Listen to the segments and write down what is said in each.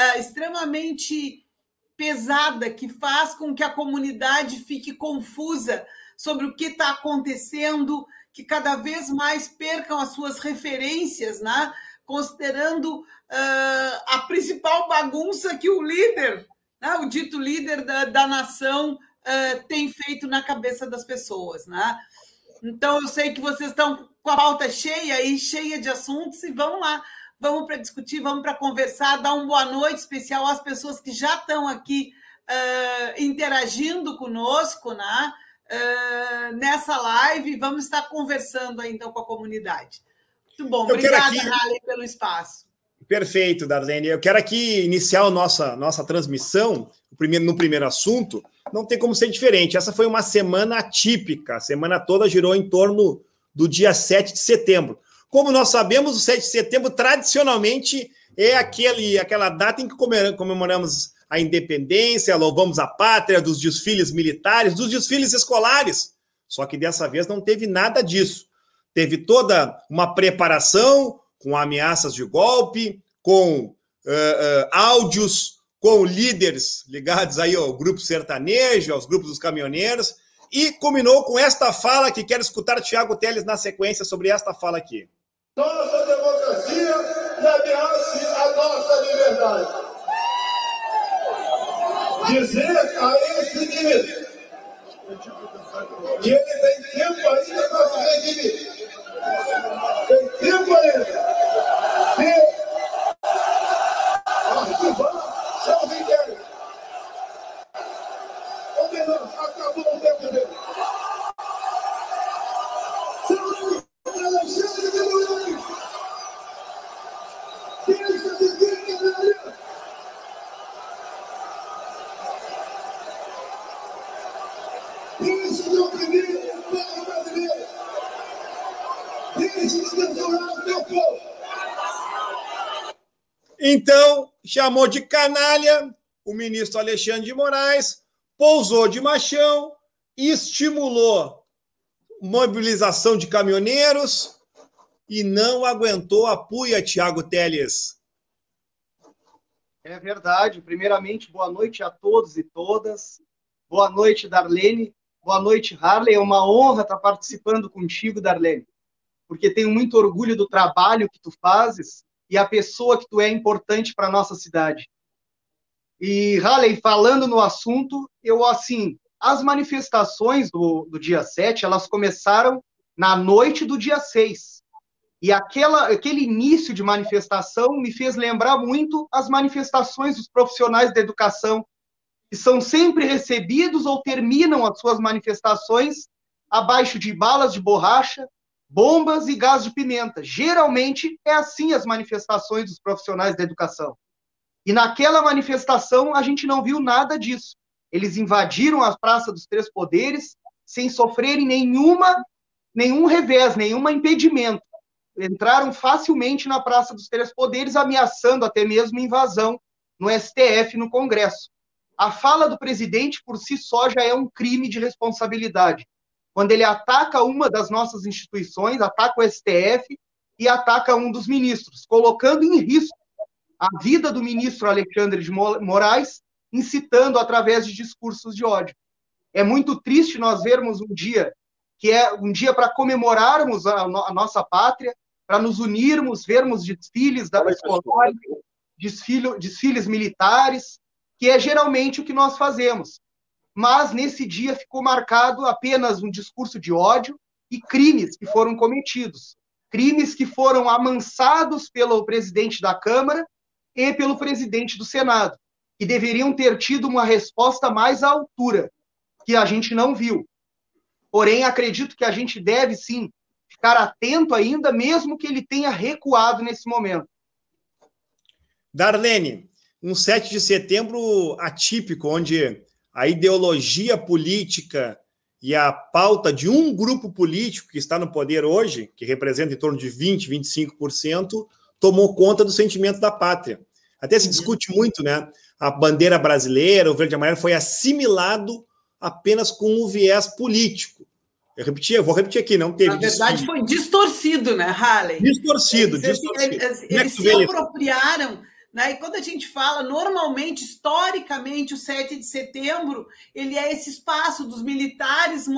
uh, extremamente pesada que faz com que a comunidade fique confusa sobre o que está acontecendo, que cada vez mais percam as suas referências, né? considerando uh, a principal bagunça que o líder, né? o dito líder da, da nação, uh, tem feito na cabeça das pessoas. Né? Então, eu sei que vocês estão com a pauta cheia e cheia de assuntos, e vamos lá, vamos para discutir, vamos para conversar, dar uma boa noite especial às pessoas que já estão aqui uh, interagindo conosco né? Uh, nessa live. Vamos estar conversando aí, então com a comunidade. Muito bom. Eu Obrigada, aqui... pelo espaço. Perfeito, Darlene. Eu quero aqui iniciar a nossa, nossa transmissão primeiro, no primeiro assunto. Não tem como ser diferente. Essa foi uma semana atípica. A semana toda girou em torno do dia 7 de setembro. Como nós sabemos, o 7 de setembro tradicionalmente é aquele, aquela data em que comemoramos a independência, louvamos a pátria, dos desfiles militares, dos desfiles escolares. Só que dessa vez não teve nada disso. Teve toda uma preparação com ameaças de golpe, com uh, uh, áudios, com líderes ligados aí ao grupo sertanejo, aos grupos dos caminhoneiros, e culminou com esta fala que quero escutar Tiago Teles na sequência sobre esta fala aqui. Nossa democracia e ameace a nossa liberdade. Dizer a esse ministro que ele tem tempo ainda para se redimir. Chamou de canalha o ministro Alexandre de Moraes, pousou de machão, estimulou mobilização de caminhoneiros e não aguentou a puia, Tiago Teles. É verdade. Primeiramente, boa noite a todos e todas. Boa noite, Darlene. Boa noite, Harley. É uma honra estar participando contigo, Darlene, porque tenho muito orgulho do trabalho que tu fazes e a pessoa que tu é importante para nossa cidade. E, Harley, falando no assunto, eu, assim, as manifestações do, do dia 7, elas começaram na noite do dia 6. E aquela, aquele início de manifestação me fez lembrar muito as manifestações dos profissionais da educação, que são sempre recebidos ou terminam as suas manifestações abaixo de balas de borracha, bombas e gás de pimenta. Geralmente é assim as manifestações dos profissionais da educação. E naquela manifestação a gente não viu nada disso. Eles invadiram a Praça dos Três Poderes sem sofrerem nenhuma, nenhum revés, nenhum impedimento. Entraram facilmente na Praça dos Três Poderes, ameaçando até mesmo invasão no STF, no Congresso. A fala do presidente por si só já é um crime de responsabilidade. Quando ele ataca uma das nossas instituições, ataca o STF e ataca um dos ministros, colocando em risco a vida do ministro Alexandre de Moraes incitando através de discursos de ódio. É muito triste nós vermos um dia que é um dia para comemorarmos a, a, nossa pátria, para nos unirmos, vermos desfiles da escola, desfile, desfiles militares, que é geralmente o que nós fazemos. Mas nesse dia ficou marcado apenas um discurso de ódio e crimes que foram cometidos. Crimes que foram amansados pelo presidente da Câmara e pelo presidente do Senado que deveriam ter tido uma resposta mais à altura, que a gente não viu. Porém, acredito que a gente deve sim ficar atento ainda, mesmo que ele tenha recuado nesse momento. Darlene, um 7 de setembro atípico, onde a ideologia política e a pauta de um grupo político que está no poder hoje, que representa em torno de 20, 25%, tomou conta do sentimento da pátria. Até se uhum. discute muito, né? a bandeira brasileira, o verde e amarelo, foi assimilado apenas com o viés político. Eu repeti, eu vou repetir aqui, não teve. Na verdade, foi distorcido, né, Harley? Distorcido, eles, distorcido. Eles, eles, eles se apropriaram Né? E quando a gente fala, normalmente, historicamente, o 7 de setembro, ele é esse espaço dos militares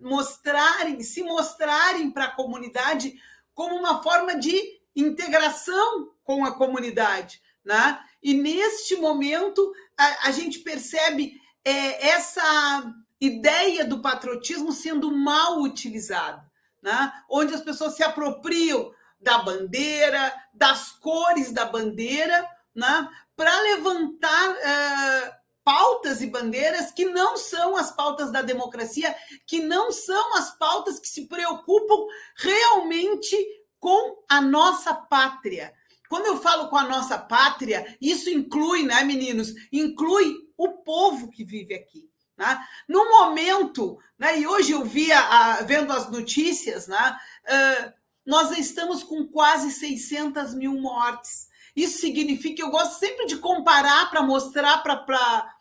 mostrarem, se mostrarem para a comunidade como uma forma de integração com a comunidade. Né? E neste momento, a, a gente percebe é, essa ideia do patriotismo sendo mal utilizada, né? onde as pessoas se apropriam da bandeira, das cores da bandeira, né? para levantar uh, pautas e bandeiras que não são as pautas da democracia, que não são as pautas que se preocupam realmente com a nossa pátria. Quando eu falo com a nossa pátria, isso inclui, né, meninos? Inclui o povo que vive aqui. Né? No momento, né, e hoje eu via, a, vendo as notícias, né, uh, nós estamos com quase 600 mil mortes. Isso significa, eu gosto sempre de comparar para mostrar para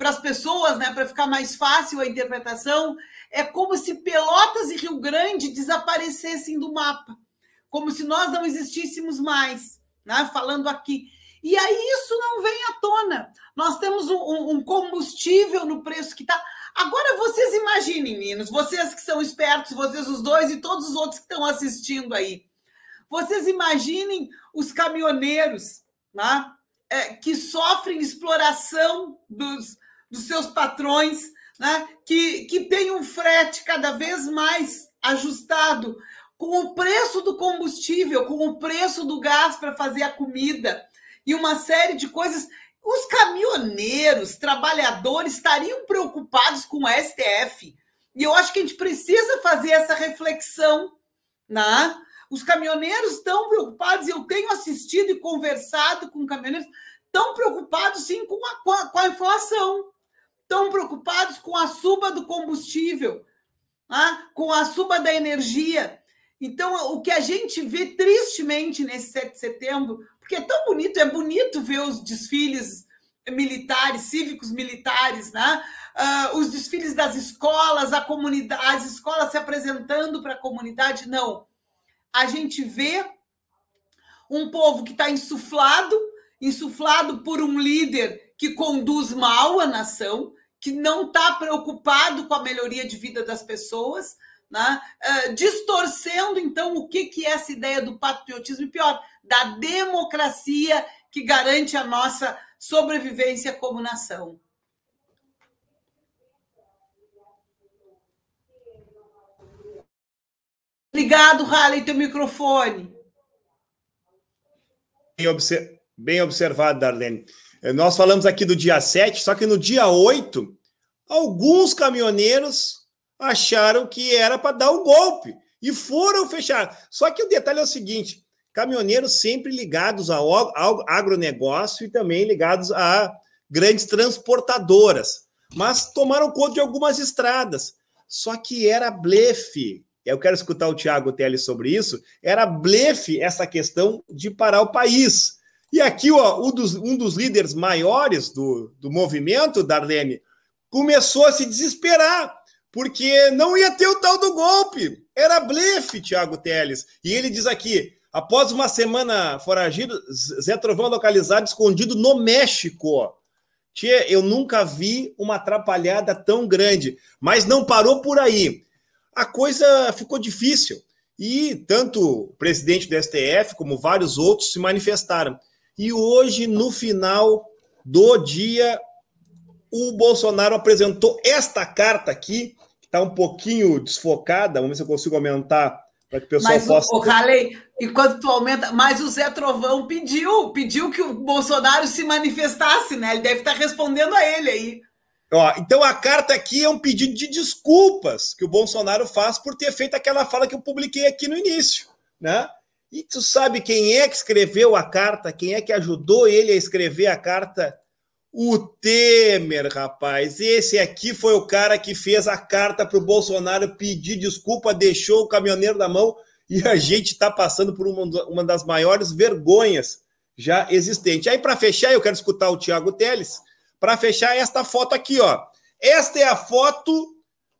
as pessoas, né, para ficar mais fácil a interpretação, é como se Pelotas e Rio Grande desaparecessem do mapa, como se nós não existíssemos mais, né, falando aqui. E aí isso não vem à tona. Nós temos um, um combustível no preço que está. Agora vocês imaginem, meninos, vocês que são espertos, vocês os dois e todos os outros que estão assistindo aí. Vocês imaginem os caminhoneiros né, é, que sofrem exploração dos, dos seus patrões, né, que, que têm um frete cada vez mais ajustado com o preço do combustível, com o preço do gás para fazer a comida e uma série de coisas. Os caminhoneiros, trabalhadores, estariam preocupados com o STF. E eu acho que a gente precisa fazer essa reflexão. Né? Os caminhoneiros estão preocupados, eu tenho assistido e conversado com caminhoneiros, estão preocupados sim com a, com a, com a inflação, estão preocupados com a suba do combustível, né? com a suba da energia. Então, o que a gente vê tristemente nesse 7 de setembro porque é tão bonito, é bonito ver os desfiles militares, cívicos militares, né? Uh, os desfiles das escolas, a comunidade, as escolas se apresentando para a comunidade. Não. A gente vê um povo que está insuflado, insuflado por um líder que conduz mal a nação, que não está preocupado com a melhoria de vida das pessoas, né? Uh, distorcendo, então, o que, que é essa ideia do patriotismo, e pior, da democracia que garante a nossa sobrevivência como nação. Obrigado, Raleigh, teu microfone. Bem, obser bem observado, Darlene. Eh, nós falamos aqui do dia 7, só que no dia 8, alguns caminhoneiros acharam que era para dar o um golpe e foram fechar. Só que o detalhe é o seguinte: caminhoneiros sempre ligados ao agronegócio e também ligados a grandes transportadoras, mas tomaram conta de algumas estradas. Só que era blefe. Eu quero escutar o Tiago Teles sobre isso. Era blefe essa questão de parar o país. E aqui, ó, um, dos, um dos líderes maiores do, do movimento, Darlene, começou a se desesperar, porque não ia ter o tal do golpe. Era blefe, Tiago Teles. E ele diz aqui: Após uma semana foragido, Zé Trovão localizado escondido no México. Tchê, eu nunca vi uma atrapalhada tão grande, mas não parou por aí. A coisa ficou difícil e tanto o presidente do STF como vários outros se manifestaram. E hoje, no final do dia, o Bolsonaro apresentou esta carta aqui, que está um pouquinho desfocada. Vamos ver se eu consigo aumentar para que o pessoal mas possa. O, Halley, enquanto tu aumenta, mas o Zé Trovão pediu, pediu que o Bolsonaro se manifestasse, né? Ele deve estar respondendo a ele aí. Ó, então a carta aqui é um pedido de desculpas que o Bolsonaro faz por ter feito aquela fala que eu publiquei aqui no início, né? E tu sabe quem é que escreveu a carta? Quem é que ajudou ele a escrever a carta? O Temer, rapaz. Esse aqui foi o cara que fez a carta para o Bolsonaro pedir desculpa, deixou o caminhoneiro na mão e a gente está passando por uma, uma, das maiores vergonhas já existentes. Aí, para fechar, eu quero escutar o Tiago Teles. Para fechar, esta foto aqui, ó. Esta é a foto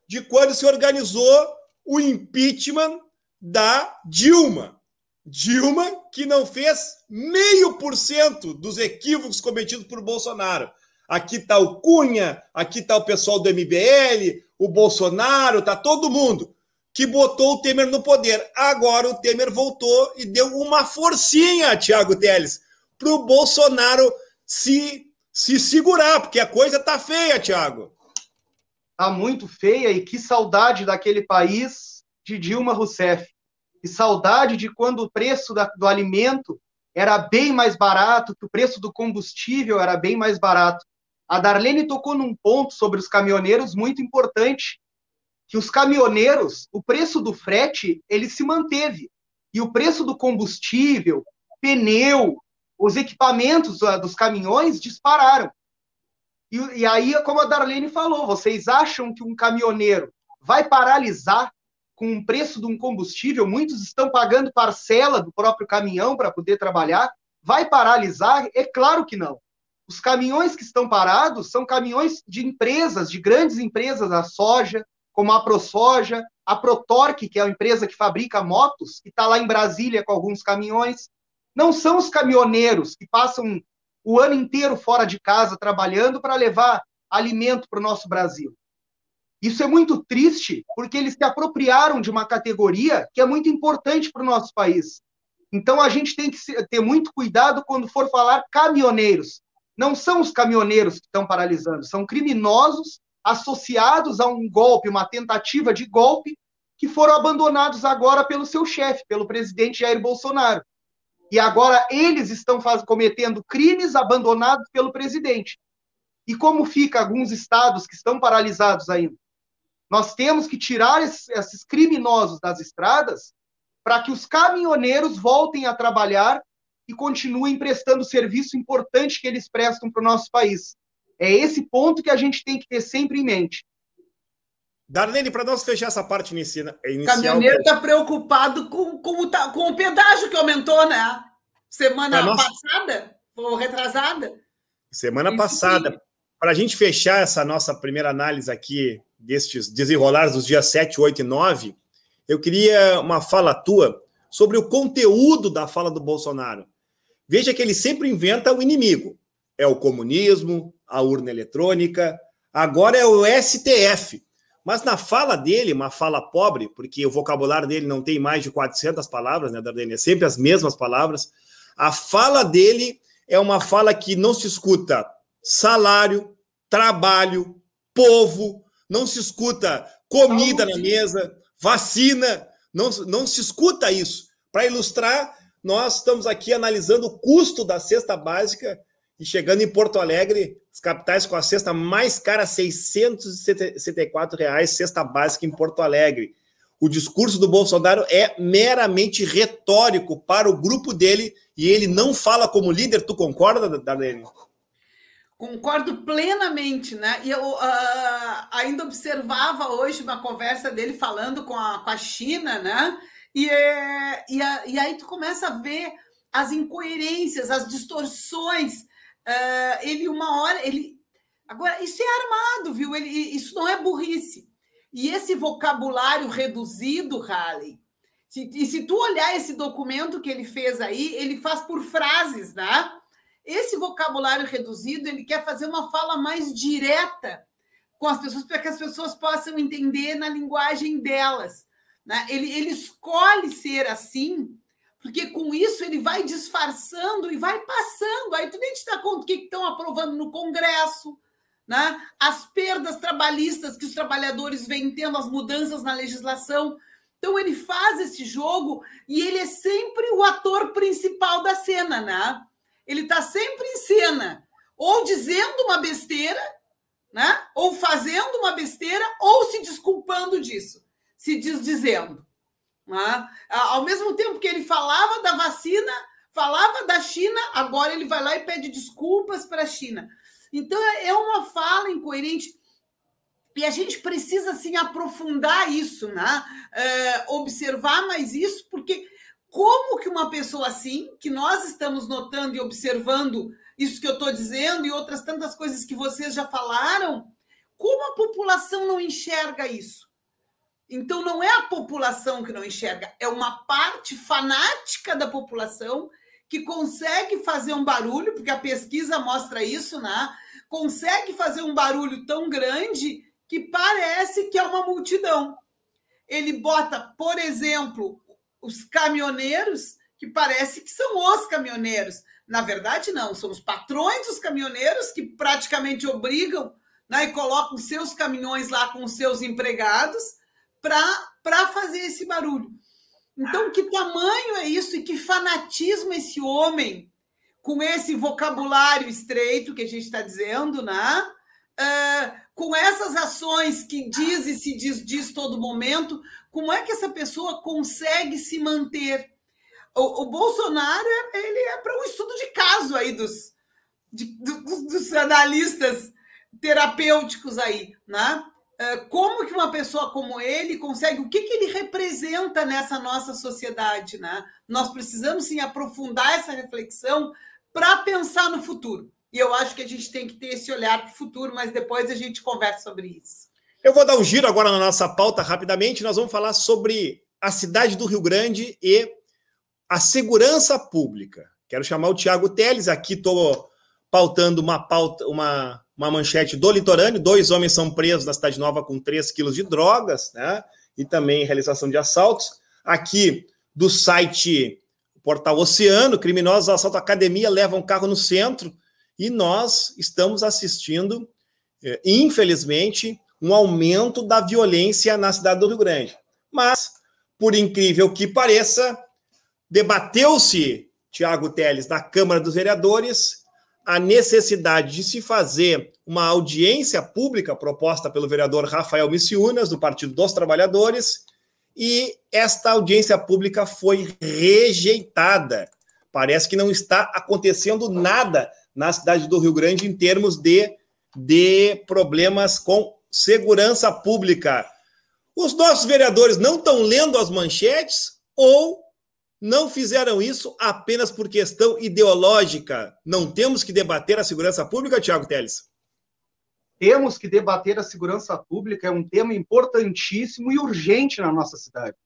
de quando se organizou o impeachment da Dilma. Dilma, que não fez meio por cento dos equívocos cometidos por Bolsonaro. Aqui está o Cunha, aqui está o pessoal do MBL, o Bolsonaro, está todo mundo que botou o Temer no poder. Agora o Temer voltou e deu uma forcinha, Tiago Teles, para o Bolsonaro se, se segurar, porque a coisa tá feia, Tiago. Tá muito feia e que saudade daquele país de Dilma Rousseff. Que saudade de quando o preço da, do alimento era bem mais barato, que o preço do combustível era bem mais barato. A Darlene tocou num ponto sobre os caminhoneiros muito importante, que os caminhoneiros, o preço do frete, ele se manteve. E o preço do combustível, pneu, os equipamentos dos caminhões dispararam. E, e aí, como a Darlene falou, vocês acham que um caminhoneiro vai paralisar com o preço de um combustível? Muitos estão pagando parcela do próprio caminhão para poder trabalhar. Vai paralisar? É claro que não. Os caminhões que estão parados são caminhões de empresas, de grandes empresas da soja, como a ProSoja, a Protorque, que é a empresa que fabrica motos, que está lá em Brasília com alguns caminhões. Não são os caminhoneiros que passam o ano inteiro fora de casa trabalhando para levar alimento para o nosso Brasil. Isso é muito triste, porque eles se apropriaram de uma categoria que é muito importante para o nosso país. Então a gente tem que ter muito cuidado quando for falar caminhoneiros não são os caminhoneiros que estão paralisando, são criminosos associados a um golpe, uma tentativa de golpe, que foram abandonados agora pelo seu chefe, pelo presidente Jair Bolsonaro. E agora eles estão faz, cometendo crimes abandonados pelo presidente. E como fica alguns estados que estão paralisados ainda? Nós temos que tirar esses, esses criminosos das estradas para que os caminhoneiros voltem a trabalhar e continuem prestando o serviço importante que eles prestam para o nosso país. É esse ponto que a gente tem que ter sempre em mente. Darlene, para nós fechar essa parte inicial. O caminhoneiro está preocupado com, com, o, com o pedágio que aumentou, né? Semana nós... passada ou retrasada? Semana Isso passada. Para a gente fechar essa nossa primeira análise aqui destes desenrolares dos dias 7, 8 e 9, eu queria uma fala tua sobre o conteúdo da fala do Bolsonaro. Veja que ele sempre inventa o inimigo. É o comunismo, a urna eletrônica, agora é o STF. Mas na fala dele, uma fala pobre, porque o vocabulário dele não tem mais de 400 palavras, né, Dardenne? É sempre as mesmas palavras. A fala dele é uma fala que não se escuta salário, trabalho, povo, não se escuta comida na mesa, vacina, não, não se escuta isso. Para ilustrar, nós estamos aqui analisando o custo da cesta básica e chegando em Porto Alegre, as capitais com a cesta mais cara, 664 reais, cesta básica em Porto Alegre. O discurso do Bolsonaro é meramente retórico para o grupo dele e ele não fala como líder. Tu concorda, Darlene? Concordo plenamente, né? E eu uh, ainda observava hoje uma conversa dele falando com a, com a China, né? E, é, e, a, e aí tu começa a ver as incoerências, as distorções. Uh, ele, uma hora, ele. Agora, isso é armado, viu? Ele, isso não é burrice. E esse vocabulário reduzido, Halley, se, e se tu olhar esse documento que ele fez aí, ele faz por frases, né? Esse vocabulário reduzido, ele quer fazer uma fala mais direta com as pessoas, para que as pessoas possam entender na linguagem delas. Né? Ele, ele escolhe ser assim, porque com isso ele vai disfarçando e vai passando. Aí tu nem te dá conta do que estão aprovando no Congresso, né? as perdas trabalhistas que os trabalhadores vêm tendo, as mudanças na legislação. Então ele faz esse jogo e ele é sempre o ator principal da cena, né? Ele está sempre em cena, ou dizendo uma besteira, né? Ou fazendo uma besteira, ou se desculpando disso se desdizendo. Né? Ao mesmo tempo que ele falava da vacina, falava da China, agora ele vai lá e pede desculpas para a China. Então é uma fala incoerente. E a gente precisa assim aprofundar isso, né? É, observar mais isso, porque como que uma pessoa assim, que nós estamos notando e observando isso que eu estou dizendo e outras tantas coisas que vocês já falaram, como a população não enxerga isso? Então, não é a população que não enxerga, é uma parte fanática da população que consegue fazer um barulho, porque a pesquisa mostra isso, né? Consegue fazer um barulho tão grande que parece que é uma multidão. Ele bota, por exemplo, os caminhoneiros, que parece que são os caminhoneiros. Na verdade, não, são os patrões dos caminhoneiros que praticamente obrigam né, e colocam seus caminhões lá com os seus empregados para fazer esse barulho. Então, que tamanho é isso e que fanatismo esse homem, com esse vocabulário estreito que a gente está dizendo, né? Uh, com essas ações que diz e se diz, diz todo momento, como é que essa pessoa consegue se manter? O, o Bolsonaro ele é para um estudo de caso aí dos, de, dos, dos analistas terapêuticos aí, né? É, como que uma pessoa como ele consegue, o que, que ele representa nessa nossa sociedade, né? Nós precisamos sim aprofundar essa reflexão para pensar no futuro. E eu acho que a gente tem que ter esse olhar para o futuro, mas depois a gente conversa sobre isso. Eu vou dar um giro agora na nossa pauta rapidamente. Nós vamos falar sobre a cidade do Rio Grande e a segurança pública. Quero chamar o Tiago Teles aqui, estou pautando uma pauta, uma uma manchete do litorâneo: dois homens são presos na Cidade Nova com 3 quilos de drogas, né? E também realização de assaltos. Aqui do site Portal Oceano, criminosos assaltam academia, levam carro no centro, e nós estamos assistindo, eh, infelizmente, um aumento da violência na cidade do Rio Grande. Mas, por incrível que pareça, debateu-se, Tiago Teles, na Câmara dos Vereadores, a necessidade de se fazer uma audiência pública proposta pelo vereador Rafael Missiunas, do Partido dos Trabalhadores, e esta audiência pública foi rejeitada. Parece que não está acontecendo nada na cidade do Rio Grande em termos de, de problemas com segurança pública. Os nossos vereadores não estão lendo as manchetes ou não fizeram isso apenas por questão ideológica. Não temos que debater a segurança pública, Tiago Teles? Temos que debater a segurança pública, é um tema importantíssimo e urgente na nossa cidade.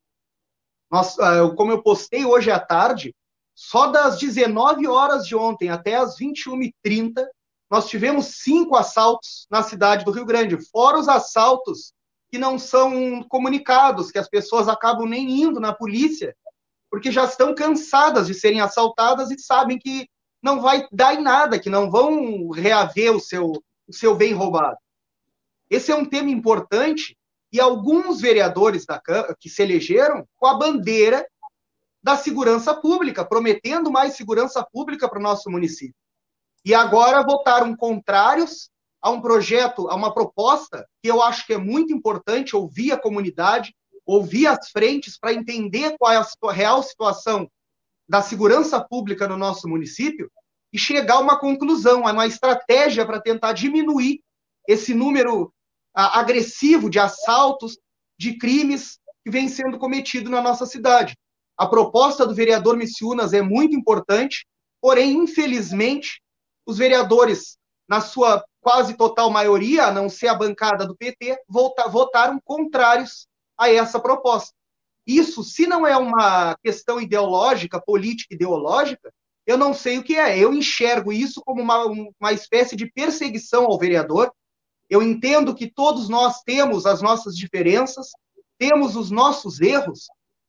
Nós, ah, como eu postei hoje à tarde, só das 19 horas de ontem até as 21h30, nós tivemos cinco assaltos na cidade do Rio Grande, fora os assaltos que não são comunicados, que as pessoas acabam nem indo na polícia porque já estão cansadas de serem assaltadas e sabem que não vai dar em nada, que não vão reaver o seu, o seu bem roubado. Esse é um tema importante e alguns vereadores da, que se elegeram com a bandeira da segurança pública, prometendo mais segurança pública para o nosso município. E agora votaram contrários a um projeto, a uma proposta que eu acho que é muito importante ouvir a comunidade, ouvir as frentes para entender qual é a real situação da segurança pública no nosso município e chegar a uma conclusão, a uma estratégia para tentar diminuir esse número agressivo de assaltos, de crimes que vem sendo cometido na nossa cidade. A proposta do vereador Missiunas é muito importante, porém, infelizmente, os vereadores, na sua quase total maioria, a não ser a bancada do PT, votaram contrários a essa proposta. Isso, se não é uma questão ideológica, política ideológica, eu não sei o que é. Eu enxergo isso como uma, uma espécie de perseguição ao vereador. Eu entendo que todos nós temos as nossas diferenças, temos os nossos erros,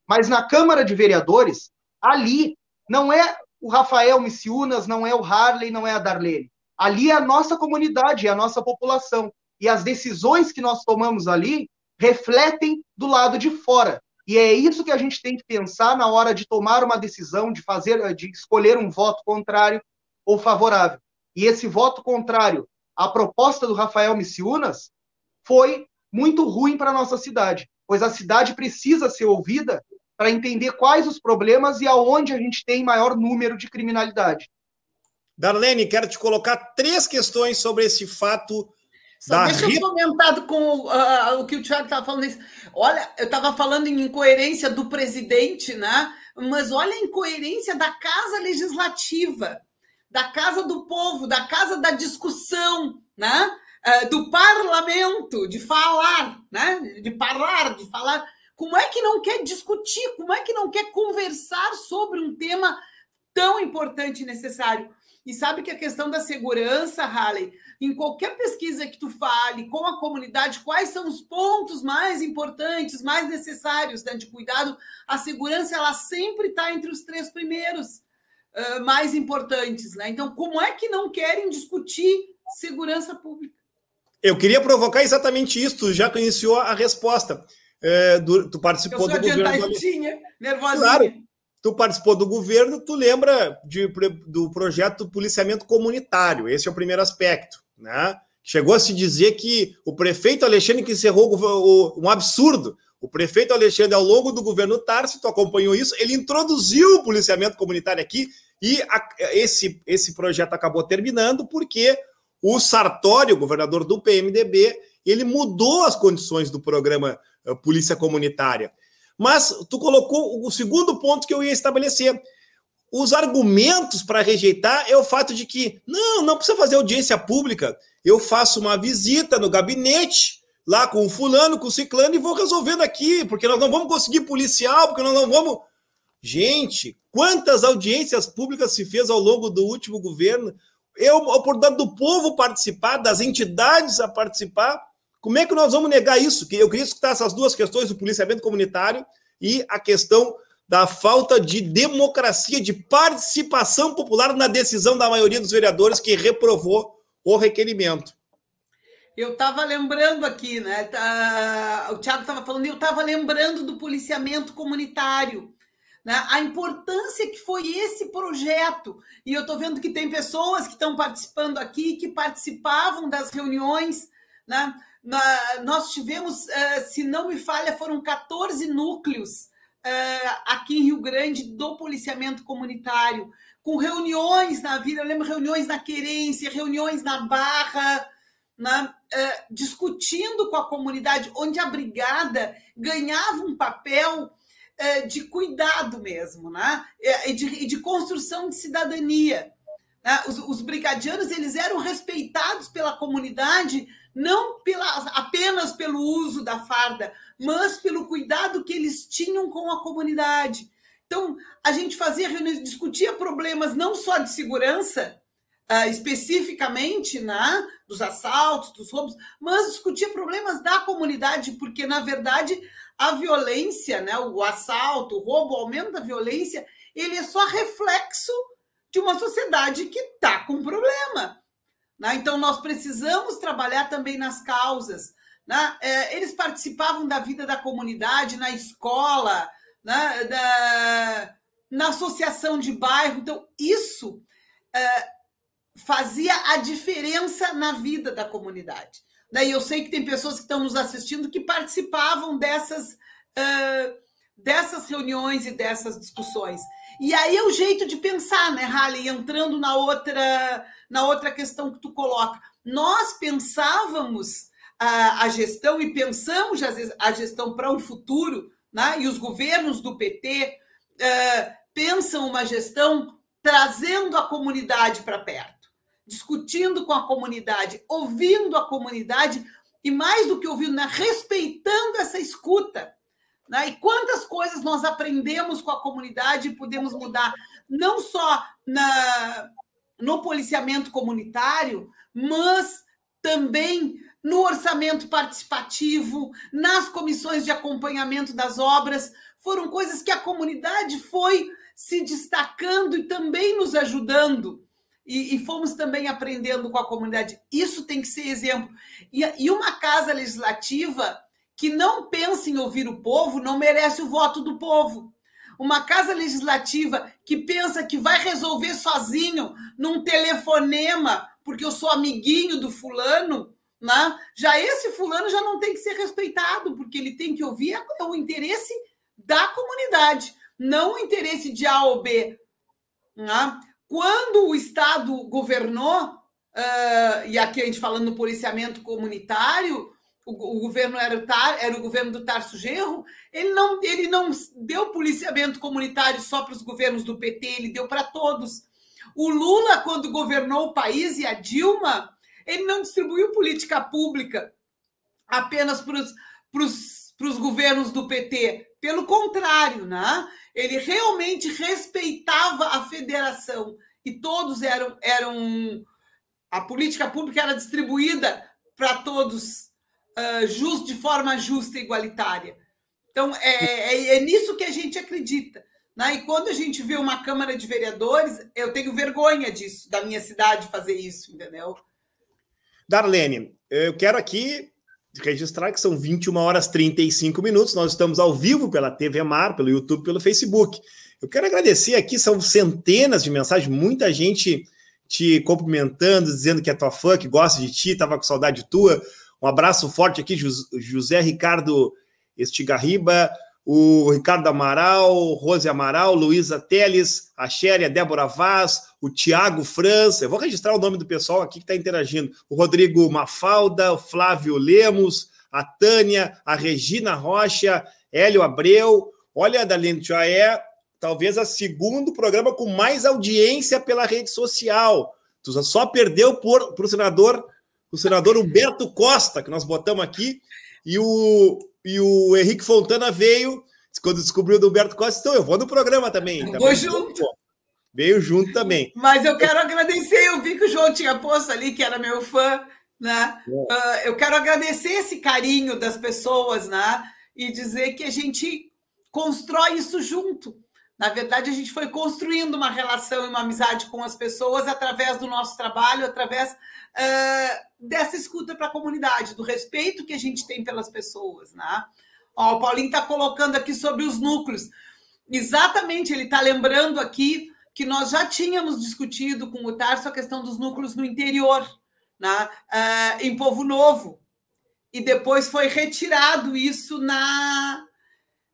mas na Câmara de Vereadores, ali, não é o Rafael Missiunas, não é o Harley, não é a Darlene. Ali é a nossa comunidade, é a nossa população. E as decisões que nós tomamos ali refletem do lado de fora. E é isso que a gente tem que pensar na hora de tomar uma decisão, de fazer, de escolher um voto contrário ou favorável. E esse voto contrário à proposta do Rafael Missiunas foi muito ruim para a nossa cidade, pois a cidade precisa ser ouvida para entender quais os problemas e aonde a gente tem maior número de criminalidade. Darlene, quero te colocar três questões sobre esse fato só deixa eu comentar com uh, o que o Thiago estava falando. Olha, eu estava falando em incoerência do presidente, né? Mas olha a incoerência da Casa Legislativa, da Casa do Povo, da Casa da Discussão, né? uh, do parlamento, de falar, né? De falar, de falar. Como é que não quer discutir? Como é que não quer conversar sobre um tema tão importante e necessário? E sabe que a questão da segurança, Halley, em qualquer pesquisa que tu fale com a comunidade, quais são os pontos mais importantes, mais necessários né, de cuidado, a segurança ela sempre está entre os três primeiros uh, mais importantes. Né? Então, como é que não querem discutir segurança pública? Eu queria provocar exatamente isso, tu já iniciou a resposta. É, do, tu participou do governo. Nervosinha. Claro, tu participou do governo, tu lembra de, do projeto policiamento comunitário. Esse é o primeiro aspecto, né? Chegou a se dizer que o prefeito Alexandre que encerrou o, um absurdo. O prefeito Alexandre, ao longo do governo Tarso, tu acompanhou isso, ele introduziu o policiamento comunitário aqui e a, esse, esse projeto acabou terminando porque o Sartori, o governador do PMDB, ele mudou as condições do programa uh, Polícia Comunitária. Mas tu colocou o segundo ponto que eu ia estabelecer. Os argumentos para rejeitar é o fato de que não, não precisa fazer audiência pública. Eu faço uma visita no gabinete, lá com o fulano, com o ciclano, e vou resolvendo aqui, porque nós não vamos conseguir policial, porque nós não vamos. Gente, quantas audiências públicas se fez ao longo do último governo? Eu, a oportunidade do povo participar, das entidades a participar. Como é que nós vamos negar isso? Que eu queria escutar essas duas questões, o policiamento comunitário e a questão da falta de democracia, de participação popular na decisão da maioria dos vereadores que reprovou o requerimento. Eu estava lembrando aqui, né? Tá, o Tiago estava falando, eu estava lembrando do policiamento comunitário, né? A importância que foi esse projeto. E eu estou vendo que tem pessoas que estão participando aqui, que participavam das reuniões, né? Nós tivemos, uh, se não me falha, foram 14 núcleos uh, aqui em Rio Grande do policiamento comunitário, com reuniões na vida, eu lembro reuniões na querência, reuniões na barra, na, uh, discutindo com a comunidade, onde a brigada ganhava um papel de cuidado mesmo, né? E de, de construção de cidadania. Né? Os, os brigadianos eles eram respeitados pela comunidade não pela, apenas pelo uso da farda, mas pelo cuidado que eles tinham com a comunidade. Então, a gente fazia reuniões, discutia problemas não só de segurança, uh, especificamente né, dos assaltos, dos roubos, mas discutia problemas da comunidade, porque, na verdade, a violência, né, o assalto, o roubo, o aumento da violência, ele é só reflexo de uma sociedade que está com problema. Né? Então, nós precisamos trabalhar também nas causas. Né? É, eles participavam da vida da comunidade, na escola, né? da, na associação de bairro. Então, isso é, fazia a diferença na vida da comunidade. Daí eu sei que tem pessoas que estão nos assistindo que participavam dessas, uh, dessas reuniões e dessas discussões. E aí é o jeito de pensar, né, Halley? Entrando na outra, na outra questão que tu coloca. Nós pensávamos a, a gestão e pensamos a gestão para um futuro, né? e os governos do PT uh, pensam uma gestão trazendo a comunidade para perto, discutindo com a comunidade, ouvindo a comunidade e, mais do que ouvindo, né? respeitando essa escuta. Né? E quantas coisas nós aprendemos com a comunidade e podemos mudar, não só na, no policiamento comunitário, mas também no orçamento participativo, nas comissões de acompanhamento das obras. Foram coisas que a comunidade foi se destacando e também nos ajudando. E, e fomos também aprendendo com a comunidade. Isso tem que ser exemplo. E, e uma casa legislativa que não pensa em ouvir o povo não merece o voto do povo. Uma casa legislativa que pensa que vai resolver sozinho num telefonema, porque eu sou amiguinho do fulano, né? já esse fulano já não tem que ser respeitado, porque ele tem que ouvir o interesse da comunidade, não o interesse de A ou B. Né? Quando o Estado governou, uh, e aqui a gente falando no policiamento comunitário, o, o governo era, era o governo do Tarso Genro, ele não, ele não deu policiamento comunitário só para os governos do PT, ele deu para todos. O Lula, quando governou o país, e a Dilma, Ele não distribuiu política pública apenas para os governos do PT. Pelo contrário, né? ele realmente respeitava a federação e todos eram. eram a política pública era distribuída para todos uh, just, de forma justa e igualitária. Então, é, é, é nisso que a gente acredita. Né? E quando a gente vê uma Câmara de Vereadores, eu tenho vergonha disso, da minha cidade fazer isso, entendeu? Darlene, eu quero aqui registrar que são 21 horas 35 minutos. Nós estamos ao vivo pela TV Mar, pelo YouTube, pelo Facebook. Eu quero agradecer aqui, são centenas de mensagens, muita gente te cumprimentando, dizendo que é tua fã, que gosta de ti, estava com saudade tua. Um abraço forte aqui, José Ricardo Estigarriba, o Ricardo Amaral, Rose Amaral, Luísa Teles, a Xéria, Débora Vaz, o Tiago França. Eu vou registrar o nome do pessoal aqui que está interagindo. O Rodrigo Mafalda, o Flávio Lemos, a Tânia, a Regina Rocha, Hélio Abreu. Olha, Dalene, já é talvez a segundo programa com mais audiência pela rede social. Tu só perdeu para o senador, o senador Humberto Costa, que nós botamos aqui, e o, e o Henrique Fontana veio, quando descobriu do Humberto Costa, então eu vou no programa também. também. Vou junto. Veio junto também. Mas eu quero agradecer, eu vi que o João tinha posto ali, que era meu fã, né? Uh, eu quero agradecer esse carinho das pessoas, né? E dizer que a gente constrói isso junto. Na verdade, a gente foi construindo uma relação e uma amizade com as pessoas através do nosso trabalho, através uh, dessa escuta para a comunidade, do respeito que a gente tem pelas pessoas. Né? Ó, o Paulinho está colocando aqui sobre os núcleos. Exatamente, ele está lembrando aqui que nós já tínhamos discutido com o Tarso a questão dos núcleos no interior, né? Uh, em Povo Novo. E depois foi retirado isso na.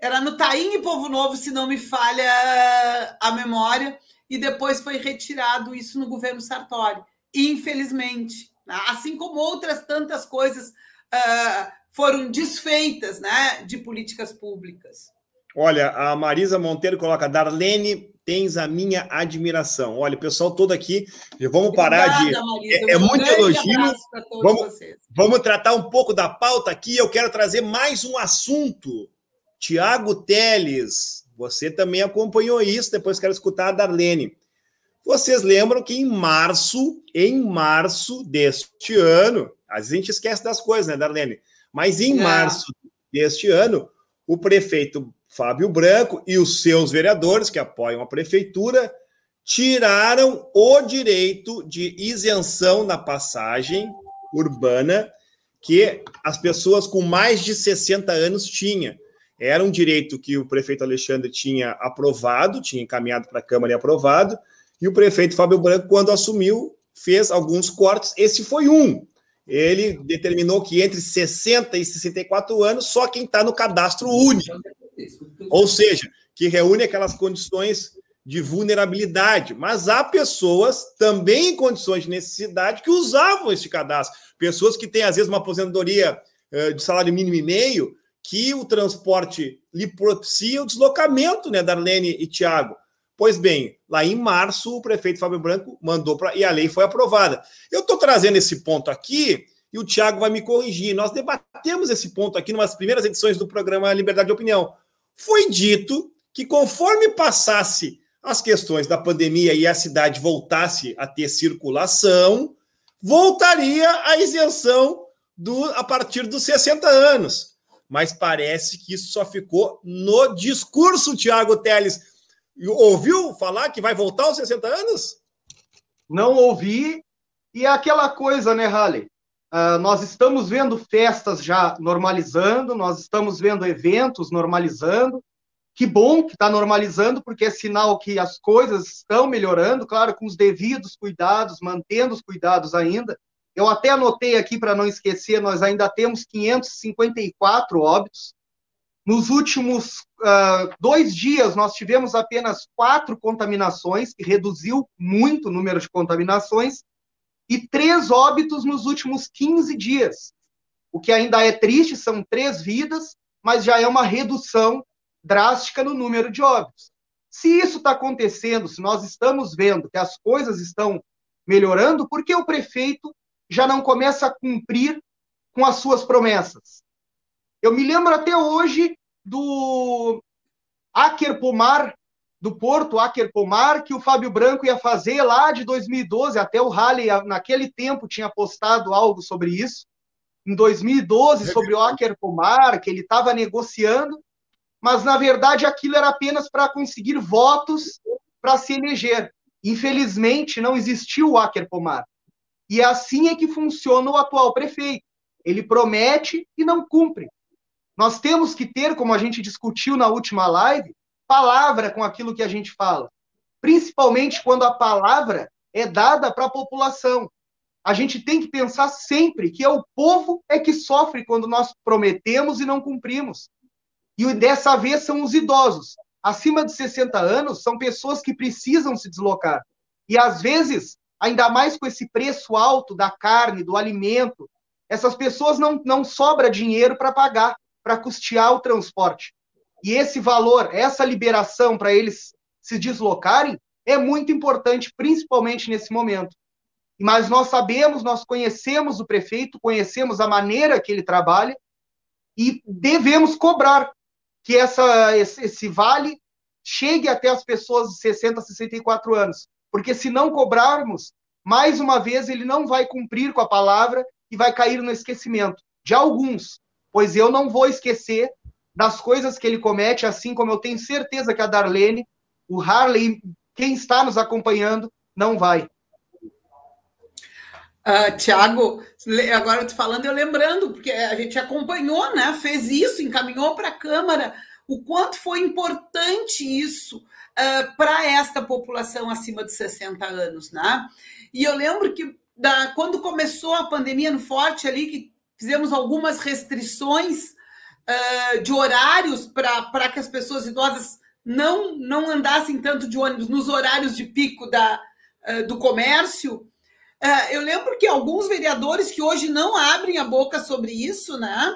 Era no Taim e Povo Novo, se não me falha a memória, e depois foi retirado isso no governo Sartori infelizmente. Assim como outras tantas coisas uh, foram desfeitas né, de políticas públicas. Olha, a Marisa Monteiro coloca, Darlene, tens a minha admiração. Olha, o pessoal todo aqui, vamos parar Obrigada, de. Marisa, é, é muito elogio. Vamos, vamos tratar um pouco da pauta aqui. Eu quero trazer mais um assunto. Tiago Teles, você também acompanhou isso, depois quero escutar a Darlene. Vocês lembram que em março, em março deste ano, às vezes a gente esquece das coisas, né, Darlene? Mas em é. março deste ano, o prefeito Fábio Branco e os seus vereadores que apoiam a prefeitura tiraram o direito de isenção na passagem urbana que as pessoas com mais de 60 anos tinham. Era um direito que o prefeito Alexandre tinha aprovado, tinha encaminhado para a Câmara e aprovado, e o prefeito Fábio Branco, quando assumiu, fez alguns cortes. Esse foi um. Ele determinou que entre 60 e 64 anos, só quem está no cadastro único. Ou seja, que reúne aquelas condições de vulnerabilidade. Mas há pessoas também em condições de necessidade que usavam esse cadastro. Pessoas que têm, às vezes, uma aposentadoria uh, de salário mínimo e meio, que o transporte lhe propicia o deslocamento, né, Darlene e Tiago. Pois bem, lá em março, o prefeito Fábio Branco mandou para. e a lei foi aprovada. Eu estou trazendo esse ponto aqui e o Tiago vai me corrigir. Nós debatemos esse ponto aqui nas primeiras edições do programa Liberdade de Opinião. Foi dito que conforme passasse as questões da pandemia e a cidade voltasse a ter circulação, voltaria a isenção do, a partir dos 60 anos. Mas parece que isso só ficou no discurso, Tiago Teles. Ouviu falar que vai voltar aos 60 anos? Não ouvi. E é aquela coisa, né, Halley? Uh, nós estamos vendo festas já normalizando, nós estamos vendo eventos normalizando. Que bom que está normalizando, porque é sinal que as coisas estão melhorando, claro, com os devidos cuidados, mantendo os cuidados ainda. Eu até anotei aqui para não esquecer, nós ainda temos 554 óbitos, nos últimos uh, dois dias, nós tivemos apenas quatro contaminações, que reduziu muito o número de contaminações, e três óbitos nos últimos 15 dias. O que ainda é triste, são três vidas, mas já é uma redução drástica no número de óbitos. Se isso está acontecendo, se nós estamos vendo que as coisas estão melhorando, por que o prefeito já não começa a cumprir com as suas promessas. Eu me lembro até hoje do Aker Pomar, do Porto Aker Pomar, que o Fábio Branco ia fazer lá de 2012, até o Halley, naquele tempo, tinha postado algo sobre isso, em 2012, sobre o Aker Pomar, que ele estava negociando, mas na verdade aquilo era apenas para conseguir votos para se eleger. Infelizmente, não existiu o Aker Pomar. E assim é que funciona o atual prefeito. Ele promete e não cumpre. Nós temos que ter, como a gente discutiu na última live, palavra com aquilo que a gente fala. Principalmente quando a palavra é dada para a população. A gente tem que pensar sempre que é o povo é que sofre quando nós prometemos e não cumprimos. E dessa vez são os idosos. Acima de 60 anos são pessoas que precisam se deslocar. E às vezes, ainda mais com esse preço alto da carne, do alimento, essas pessoas não, não sobra dinheiro para pagar, para custear o transporte. E esse valor, essa liberação para eles se deslocarem, é muito importante, principalmente nesse momento. Mas nós sabemos, nós conhecemos o prefeito, conhecemos a maneira que ele trabalha e devemos cobrar que essa, esse, esse vale chegue até as pessoas de 60 a 64 anos. Porque se não cobrarmos, mais uma vez ele não vai cumprir com a palavra e vai cair no esquecimento de alguns, pois eu não vou esquecer das coisas que ele comete, assim como eu tenho certeza que a Darlene, o Harley, quem está nos acompanhando, não vai. Uh, Tiago, agora eu te falando, eu lembrando, porque a gente acompanhou, né? Fez isso, encaminhou para a Câmara o quanto foi importante isso uh, para esta população acima de 60 anos, né? E eu lembro que da, quando começou a pandemia no Forte ali, que fizemos algumas restrições uh, de horários para que as pessoas idosas não, não andassem tanto de ônibus nos horários de pico da, uh, do comércio. Eu lembro que alguns vereadores que hoje não abrem a boca sobre isso, né?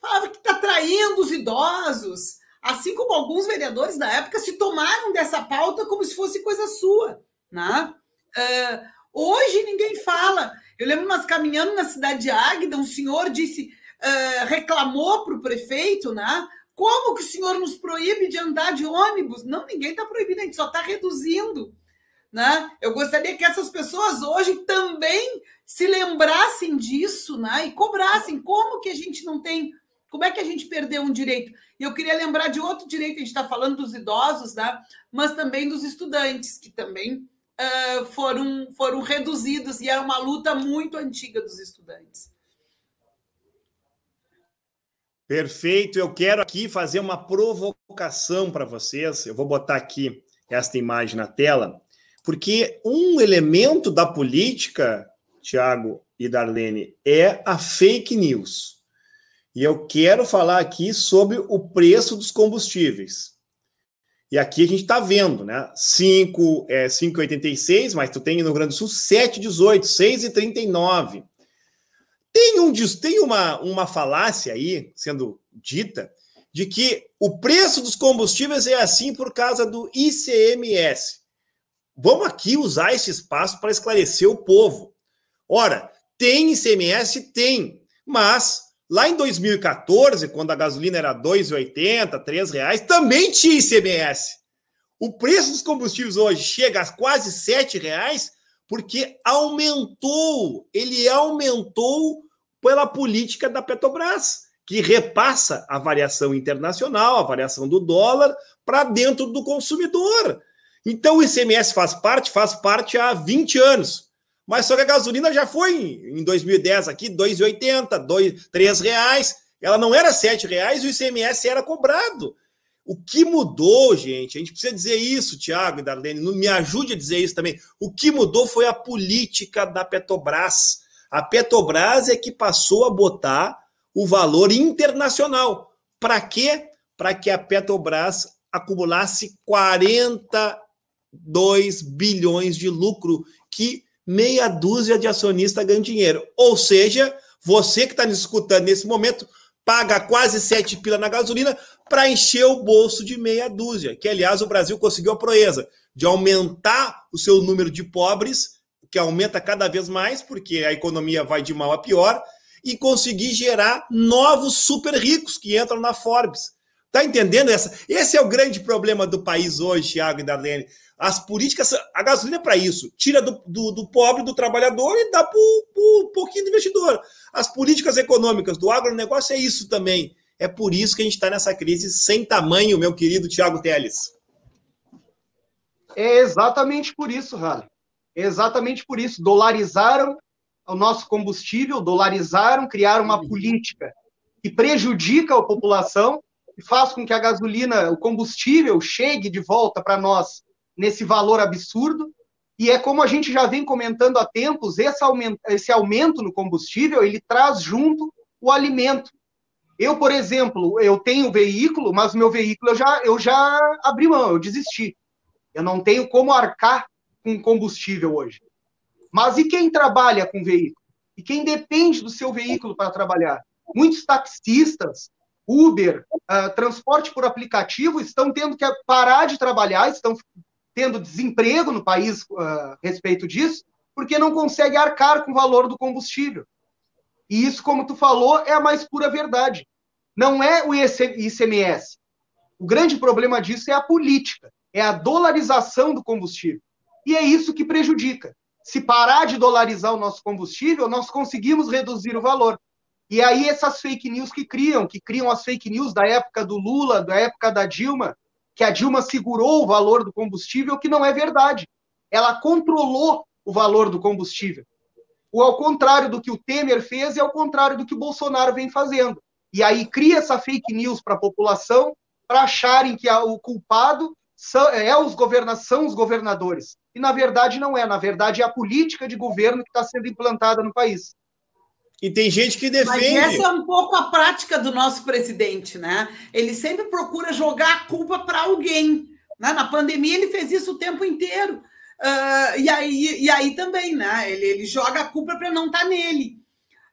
Falavam que está traindo os idosos, assim como alguns vereadores da época se tomaram dessa pauta como se fosse coisa sua, né? hoje ninguém fala. Eu lembro nós caminhando na cidade de Águeda, um senhor disse uh, reclamou para o prefeito, né? Como que o senhor nos proíbe de andar de ônibus? Não, ninguém está proibindo, a gente só está reduzindo. Né? Eu gostaria que essas pessoas hoje também se lembrassem disso né? e cobrassem como que a gente não tem, como é que a gente perdeu um direito. E eu queria lembrar de outro direito, a gente está falando dos idosos, né? mas também dos estudantes, que também uh, foram, foram reduzidos, e era uma luta muito antiga dos estudantes. Perfeito. Eu quero aqui fazer uma provocação para vocês. Eu vou botar aqui esta imagem na tela, porque um elemento da política, Tiago e Darlene, é a fake news. E eu quero falar aqui sobre o preço dos combustíveis. E aqui a gente está vendo, né? 5 é 5,86, mas tu tem no Rio Grande do Sul 7,18, 6,39. Tem, um, tem uma, uma falácia aí sendo dita de que o preço dos combustíveis é assim por causa do ICMS. Vamos aqui usar esse espaço para esclarecer o povo. Ora, tem ICMS? Tem, mas lá em 2014, quando a gasolina era R$ 2,80, R$ reais, também tinha ICMS. O preço dos combustíveis hoje chega a quase R$ reais porque aumentou, ele aumentou pela política da Petrobras, que repassa a variação internacional, a variação do dólar, para dentro do consumidor. Então o ICMS faz parte, faz parte há 20 anos. Mas só que a gasolina já foi em 2010 aqui, 2,80, R$ reais. Ela não era R$ reais e o ICMS era cobrado. O que mudou, gente? A gente precisa dizer isso, Tiago e Darlene, me ajude a dizer isso também. O que mudou foi a política da Petrobras. A Petrobras é que passou a botar o valor internacional. Para quê? Para que a Petrobras acumulasse 42 bilhões de lucro, que meia dúzia de acionistas ganham dinheiro. Ou seja, você que está nos escutando nesse momento, paga quase 7 pila na gasolina para encher o bolso de meia dúzia, que aliás o Brasil conseguiu a proeza de aumentar o seu número de pobres que aumenta cada vez mais, porque a economia vai de mal a pior, e conseguir gerar novos super ricos que entram na Forbes. Tá entendendo essa? Esse é o grande problema do país hoje, Thiago e Darlene. As políticas, a gasolina é para isso, tira do, do, do, pobre, do trabalhador e dá para um pouquinho do investidor. As políticas econômicas do agronegócio é isso também. É por isso que a gente está nessa crise sem tamanho, meu querido Tiago Teles. É exatamente por isso, Rally. É exatamente por isso. Dolarizaram o nosso combustível, dolarizaram, criaram uma política que prejudica a população e faz com que a gasolina, o combustível, chegue de volta para nós nesse valor absurdo. E é como a gente já vem comentando há tempos, esse aumento, esse aumento no combustível, ele traz junto o alimento. Eu, por exemplo, eu tenho veículo, mas meu veículo eu já, eu já abri mão, eu desisti. Eu não tenho como arcar com combustível hoje. Mas e quem trabalha com veículo? E quem depende do seu veículo para trabalhar? Muitos taxistas, Uber, uh, transporte por aplicativo estão tendo que parar de trabalhar, estão tendo desemprego no país uh, a respeito disso, porque não consegue arcar com o valor do combustível. E isso, como tu falou, é a mais pura verdade. Não é o ICMS. O grande problema disso é a política, é a dolarização do combustível. E é isso que prejudica. Se parar de dolarizar o nosso combustível, nós conseguimos reduzir o valor. E aí essas fake news que criam, que criam as fake news da época do Lula, da época da Dilma, que a Dilma segurou o valor do combustível, que não é verdade. Ela controlou o valor do combustível. Ou ao contrário do que o Temer fez e ao contrário do que o Bolsonaro vem fazendo. E aí cria essa fake news para a população para acharem que o culpado são, é os governa, são os governadores. E na verdade não é, na verdade é a política de governo que está sendo implantada no país. E tem gente que defende. Mas essa é um pouco a prática do nosso presidente, né? Ele sempre procura jogar a culpa para alguém. Né? Na pandemia, ele fez isso o tempo inteiro. Uh, e, aí, e aí também, né? Ele, ele joga a culpa para não estar tá nele.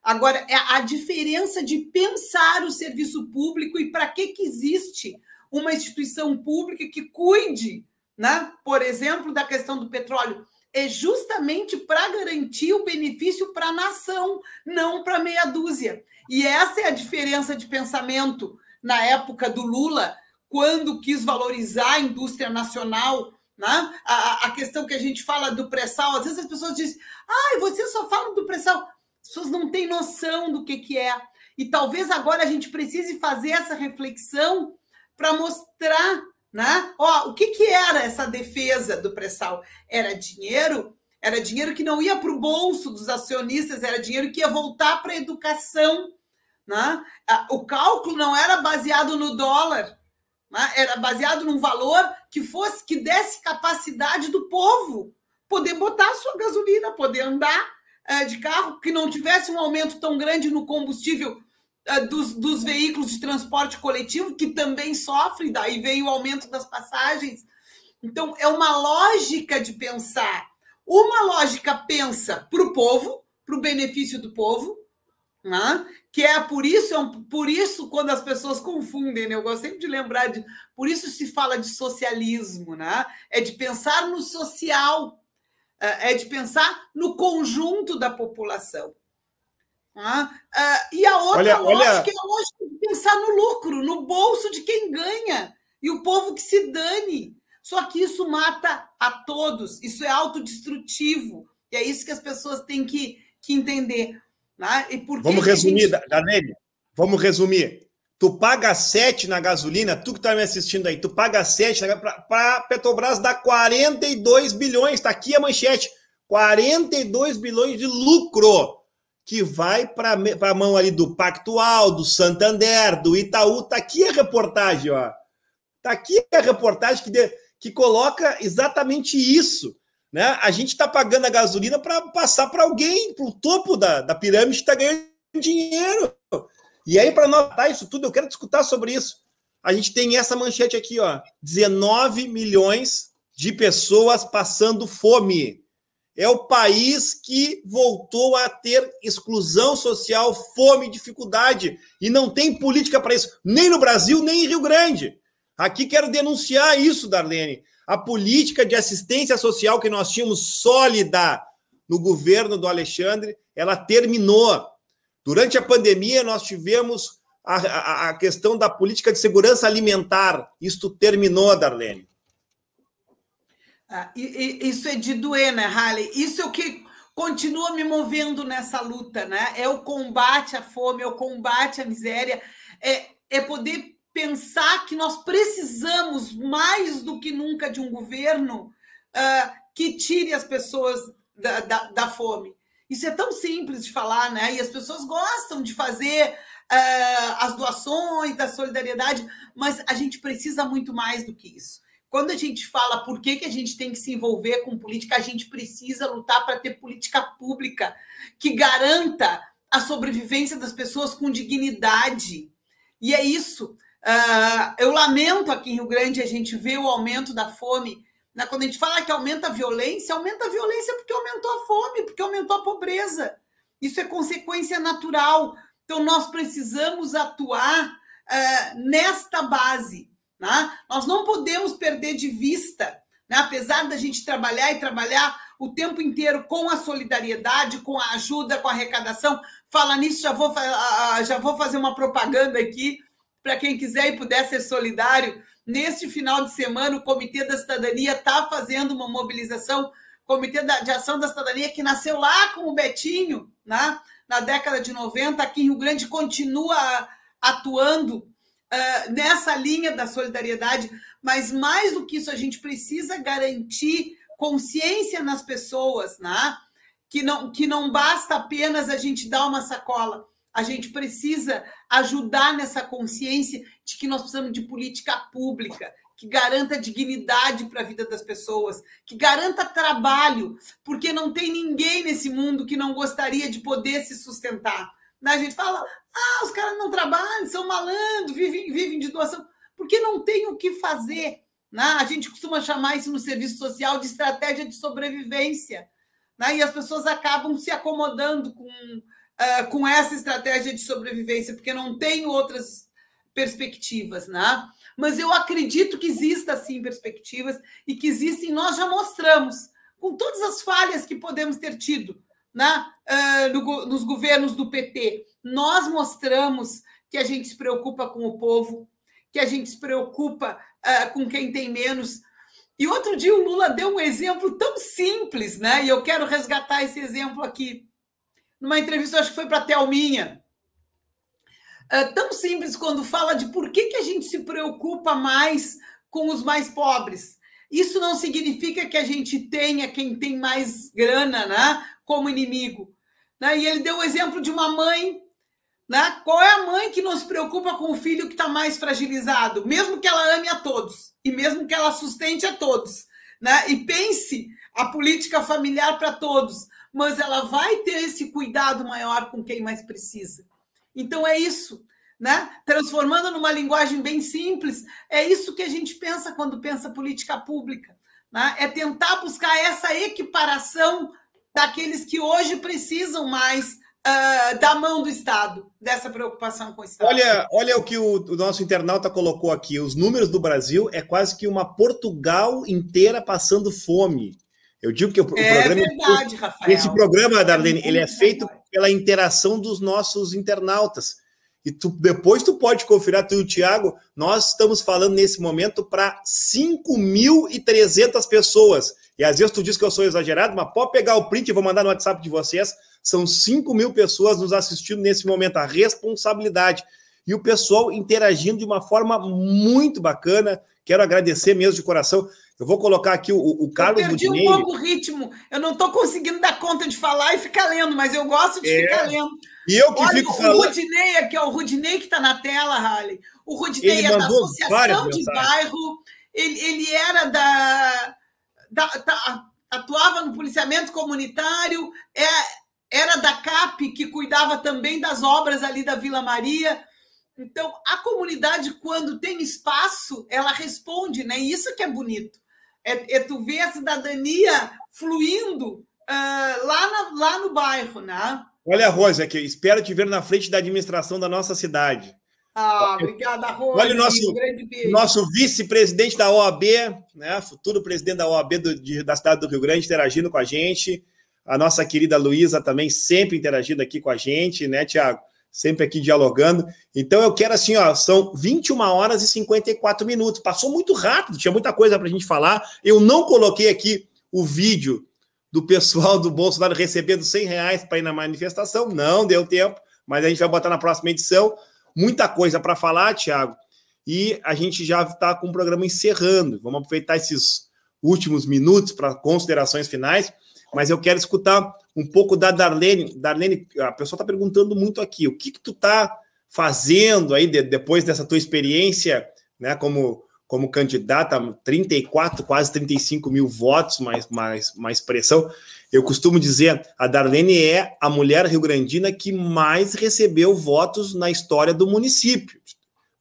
Agora, é a diferença de pensar o serviço público e para que, que existe uma instituição pública que cuide, né? por exemplo, da questão do petróleo é justamente para garantir o benefício para a nação, não para meia dúzia. E essa é a diferença de pensamento na época do Lula, quando quis valorizar a indústria nacional. Né? A, a questão que a gente fala do pré-sal, às vezes as pessoas dizem, ah, você só fala do pré-sal. As pessoas não têm noção do que, que é. E talvez agora a gente precise fazer essa reflexão para mostrar né? Ó, o que, que era essa defesa do pré-sal? Era dinheiro, era dinheiro que não ia para o bolso dos acionistas, era dinheiro que ia voltar para a educação. Né? O cálculo não era baseado no dólar, né? era baseado num valor que fosse que desse capacidade do povo poder botar sua gasolina, poder andar é, de carro, que não tivesse um aumento tão grande no combustível eh, dos, dos, veículos de transporte coletivo, que também sofrem, daí vem o aumento das passagens. Então, é uma lógica de pensar. Uma lógica pensa para o povo, para o benefício do povo, né? que é por isso, é um, por isso, quando as pessoas confundem, né? eu gosto sempre de lembrar de. Por isso se fala de socialismo, né? é de pensar no social, eh, é de pensar no conjunto da população. Ah, e a outra olha, lógica olha... é a lógica de pensar no lucro, no bolso de quem ganha, e o povo que se dane. Só que isso mata a todos, isso é autodestrutivo. E é isso que as pessoas têm que, que entender. Né? E por Vamos resumir, gente... Danelli, vamos resumir. Tu paga 7 na gasolina, tu que está me assistindo aí, tu paga 7 para Petrobras dá 42 bilhões, está aqui a manchete. 42 bilhões de lucro que vai para a mão ali do Pactual, do Santander, do Itaú. Tá aqui a reportagem, ó. Tá aqui a reportagem que, de, que coloca exatamente isso. Né? A gente está pagando a gasolina para passar para alguém, para o topo da, da pirâmide, está ganhando dinheiro. E aí, para notar isso tudo, eu quero discutir sobre isso. A gente tem essa manchete aqui, ó: 19 milhões de pessoas passando fome é o país que voltou a ter exclusão social, fome, dificuldade, e não tem política para isso, nem no Brasil, nem em Rio Grande. Aqui quero denunciar isso, Darlene. A política de assistência social que nós tínhamos sólida no governo do Alexandre, ela terminou. Durante a pandemia, nós tivemos a, a, a questão da política de segurança alimentar. Isto terminou, Darlene. Ah, isso é de doer, né, Harley? Isso é o que continua me movendo nessa luta, né? É o combate à fome, é o combate à miséria, é, é poder pensar que nós precisamos mais do que nunca de um governo uh, que tire as pessoas da, da, da, fome. Isso é tão simples de falar, né? E as pessoas gostam de fazer uh, as doações, da solidariedade, mas a gente precisa muito mais do que isso. Quando a gente fala por que, que a gente tem que se envolver com política, a gente precisa lutar para ter política pública que garanta a sobrevivência das pessoas com dignidade. E é isso. Uh, eu lamento aqui em Rio Grande a gente vê o aumento da fome. Né? Quando a gente fala que aumenta a violência, aumenta a violência porque aumentou a fome, porque aumentou a pobreza. Isso é consequência natural. Então, nós precisamos atuar uh, nesta base. Né? Nós não podemos perder de vista, né? apesar da gente trabalhar e trabalhar o tempo inteiro com a solidariedade, com a ajuda, com a arrecadação. Fala nisso, já vou, já vou fazer uma propaganda aqui para quem quiser e puder ser solidário. Neste final de semana, o Comitê da Cidadania está fazendo uma mobilização, Comitê de Ação da Cidadania, que nasceu lá com o Betinho, né? na década de 90, aqui em Rio Grande, continua atuando uh, nessa linha da solidariedade, mas mais do que isso, a gente precisa garantir consciência nas pessoas, né? que, não, que não basta apenas a gente dar uma sacola, a gente precisa ajudar nessa consciência de que nós precisamos de política pública, que garanta dignidade para a vida das pessoas, que garanta trabalho, porque não tem ninguém nesse mundo que não gostaria de poder se sustentar. Né? A gente fala, ah, os caras não trabalham, são malandros, vivem, vivem de doação, porque não tem o que fazer. Né? A gente costuma chamar isso no serviço social de estratégia de sobrevivência. Né? E as pessoas acabam se acomodando com, uh, com essa estratégia de sobrevivência, porque não tem outras perspectivas. Né? Mas eu acredito que exista, sim, perspectivas e que existem, nós já mostramos, com todas as falhas que podemos ter tido né, uh, no, nos governos do PT. Nós mostramos que a gente se preocupa com o povo, que a gente se preocupa uh, com quem tem menos. E outro dia o Lula deu um exemplo tão simples, né? E eu quero resgatar esse exemplo aqui. Numa entrevista, acho que foi para a Thelminha. Uh, tão simples quando fala de por que, que a gente se preocupa mais com os mais pobres. Isso não significa que a gente tenha quem tem mais grana, né? Como inimigo. Né? E ele deu o exemplo de uma mãe. Né? Qual é a mãe que não se preocupa com o filho que está mais fragilizado, mesmo que ela ame a todos e mesmo que ela sustente a todos, né? E pense a política familiar para todos, mas ela vai ter esse cuidado maior com quem mais precisa. Então é isso, né? Transformando numa linguagem bem simples, é isso que a gente pensa quando pensa política pública, né? É tentar buscar essa equiparação daqueles que hoje precisam mais uh, da mão do Estado, dessa preocupação com o Estado. Olha, olha o que o, o, nosso internauta colocou aqui: os números do Brasil é quase que uma Portugal inteira passando fome. Eu digo que o, o é programa. Verdade, Rafael. Esse programa, Darlene, ele é feito pela interação dos nossos internautas. E tu, depois tu pode conferir, tu e o Tiago, nós estamos falando nesse momento para 5.300 pessoas. E às vezes tu diz que eu sou exagerado, mas pode pegar o print e vou mandar no WhatsApp de vocês. São 5 mil pessoas nos assistindo nesse momento, a responsabilidade. E o pessoal interagindo de uma forma muito bacana. Quero agradecer mesmo de coração. Eu vou colocar aqui o, o Carlos eu perdi Rudinei. um pouco o ritmo. Eu não estou conseguindo dar conta de falar e ficar lendo, mas eu gosto de é. ficar lendo. E eu que Olha, fico falando. O Rudinei aqui, ó, o Rudinei que está na tela, Harley. O Rudinei Ele é da Associação de Bairro. Ele, ele era da da, da, atuava no policiamento comunitário, é, era da CAP, que cuidava também das obras ali da Vila Maria. Então, a comunidade, quando tem espaço, ela responde, né? Isso que é bonito. É, é tu ver a cidadania fluindo uh, lá, na, lá no bairro, né? Olha, Rosa, espero te ver na frente da administração da nossa cidade. Ah, obrigada, Rose. Olha o nosso, nosso vice-presidente da OAB, né, futuro presidente da OAB do, de, da cidade do Rio Grande, interagindo com a gente. A nossa querida Luísa também sempre interagindo aqui com a gente, né, Tiago? Sempre aqui dialogando. Então eu quero assim, ó, são 21 horas e 54 minutos. Passou muito rápido, tinha muita coisa para a gente falar. Eu não coloquei aqui o vídeo do pessoal do Bolsonaro recebendo 100 reais para ir na manifestação. Não deu tempo, mas a gente vai botar na próxima edição. Muita coisa para falar, Tiago. E a gente já está com o programa encerrando. Vamos aproveitar esses últimos minutos para considerações finais, mas eu quero escutar um pouco da Darlene. Darlene, a pessoa está perguntando muito aqui, o que, que tu está fazendo aí de, depois dessa tua experiência, né, como, como candidata, 34, quase 35 mil votos, mais, mais, mais pressão. Eu costumo dizer, a Darlene é a mulher rio-grandina que mais recebeu votos na história do município.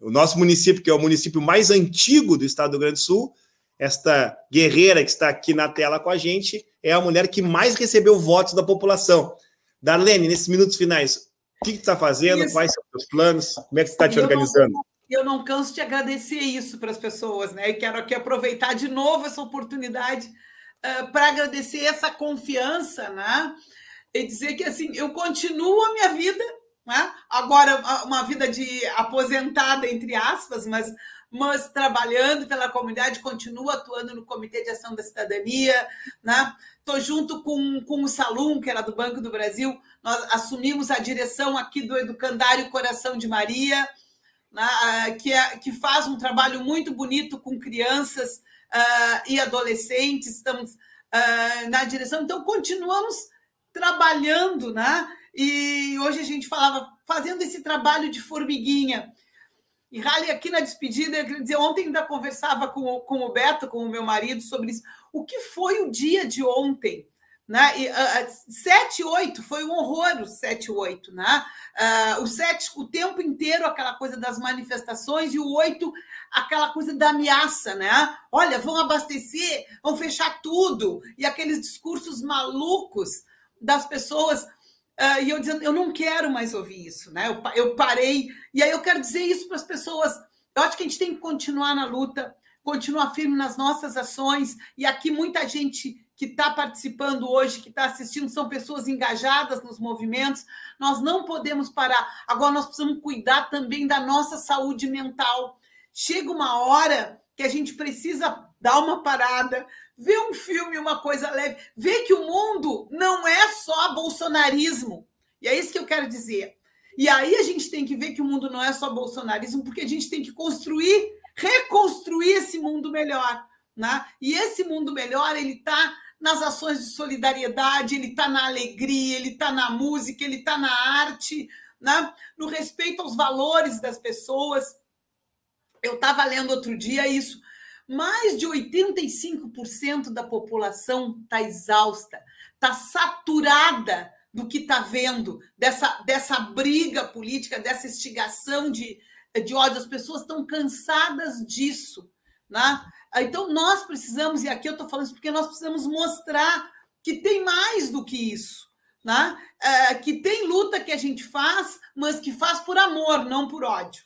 O nosso município, que é o município mais antigo do estado do Rio Grande do Sul, esta guerreira que está aqui na tela com a gente é a mulher que mais recebeu votos da população. Darlene, nesses minutos finais, o que você está fazendo? Isso. Quais são os seus planos? Como é que você está te eu organizando? Não, eu não canso de agradecer isso para as pessoas, né? E quero aqui aproveitar de novo essa oportunidade para agradecer essa confiança, né? E dizer que assim, eu continuo a minha vida, né? Agora, uma vida de aposentada, entre aspas, mas mas trabalhando pela comunidade, continuo atuando no Comitê de Ação da Cidadania, né? Estou junto com, com o Salum, que era do Banco do Brasil, nós assumimos a direção aqui do Educandário Coração de Maria, né? que, é, que faz um trabalho muito bonito com crianças uh, e adolescentes, estamos uh, na direção, então continuamos trabalhando, né? E hoje a gente falava, fazendo esse trabalho de formiguinha, e Rally, aqui na despedida, eu queria dizer, ontem ainda conversava com, com o Beto, com o meu marido, sobre isso. O que foi o dia de ontem? Né? E, uh, 7 8 foi um horror o 7 8, né? Uh, o 7 o tempo inteiro aquela coisa das manifestações e o 8 aquela coisa da ameaça, né? Olha, vão abastecer, vão fechar tudo e aqueles discursos malucos das pessoas Uh, e eu dizendo, eu não quero mais ouvir isso, né? Eu, eu parei. E aí eu quero dizer isso para as pessoas. Eu acho que a gente tem que continuar na luta, continuar firme nas nossas ações. E aqui muita gente que está participando hoje, que está assistindo, são pessoas engajadas nos movimentos. Nós não podemos parar. Agora nós precisamos cuidar também da nossa saúde mental. Chega uma hora que a gente precisa dar uma parada, ver um filme, uma coisa leve, ver que o mundo não é só bolsonarismo. E é isso que eu quero dizer. E aí a gente tem que ver que o mundo não é só bolsonarismo, porque a gente tem que construir, reconstruir esse mundo melhor. Né? E esse mundo melhor, ele está nas ações de solidariedade, ele está na alegria, ele está na música, ele está na arte, né? no respeito aos valores das pessoas. Eu estava lendo outro dia isso. Mais de 85% da população está exausta, está saturada do que está vendo, dessa, dessa briga política, dessa instigação de, de ódio. As pessoas estão cansadas disso. Né? Então, nós precisamos, e aqui eu estou falando isso porque nós precisamos mostrar que tem mais do que isso. Né? É, que tem luta que a gente faz, mas que faz por amor, não por ódio.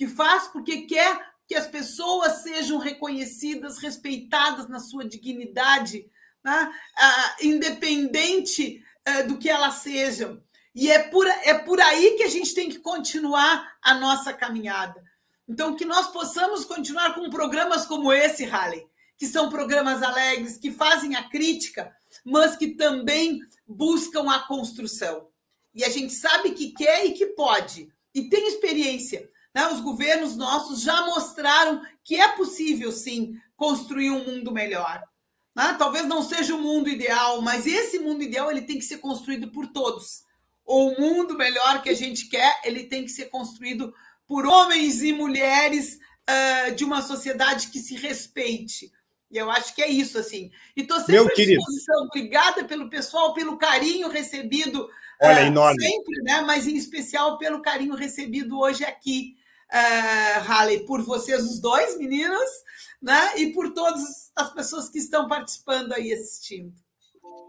Que faz porque quer que as pessoas sejam reconhecidas, respeitadas na sua dignidade, né? ah, independente ah, do que elas sejam. E é por, é por aí que a gente tem que continuar a nossa caminhada. Então, que nós possamos continuar com programas como esse, Halley, que são programas alegres, que fazem a crítica, mas que também buscam a construção. E a gente sabe que quer e que pode, e tem experiência. Né? Os governos nossos já mostraram que é possível, sim, construir um mundo melhor. Né? Talvez não seja o mundo ideal, mas esse mundo ideal ele tem que ser construído por todos. O mundo melhor que a gente quer, ele tem que ser construído por homens e mulheres uh, de uma sociedade que se respeite. E eu acho que é isso, assim. E estou sempre Meu à disposição. Obrigada pelo pessoal, pelo carinho recebido. Olha, uh, enorme. Sempre, né? Mas em especial pelo carinho recebido hoje aqui uh, Halley, por vocês os dois meninos, né? E por todas as pessoas que estão participando aí assistindo.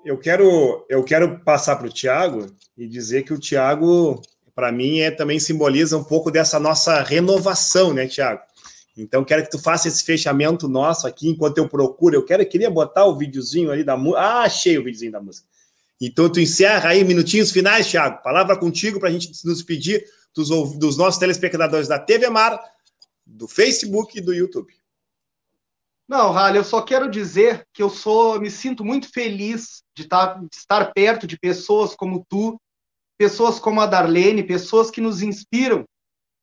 Eu quero, eu quero passar para o Tiago e dizer que o Tiago, para mim, é também simboliza um pouco dessa nossa renovação, né, Tiago? Então, quero que tu faça esse fechamento nosso aqui enquanto eu procuro. Eu quero, eu queria botar o videozinho ali da música. Ah, achei o videozinho da música. Então, tu encerra aí minutinhos finais, Thiago. Palavra contigo para a gente nos despedir dos, dos nossos telespectadores da TV Mar, do Facebook e do YouTube. Não, Rale, eu só quero dizer que eu sou, me sinto muito feliz de estar, de estar perto de pessoas como tu, pessoas como a Darlene, pessoas que nos inspiram,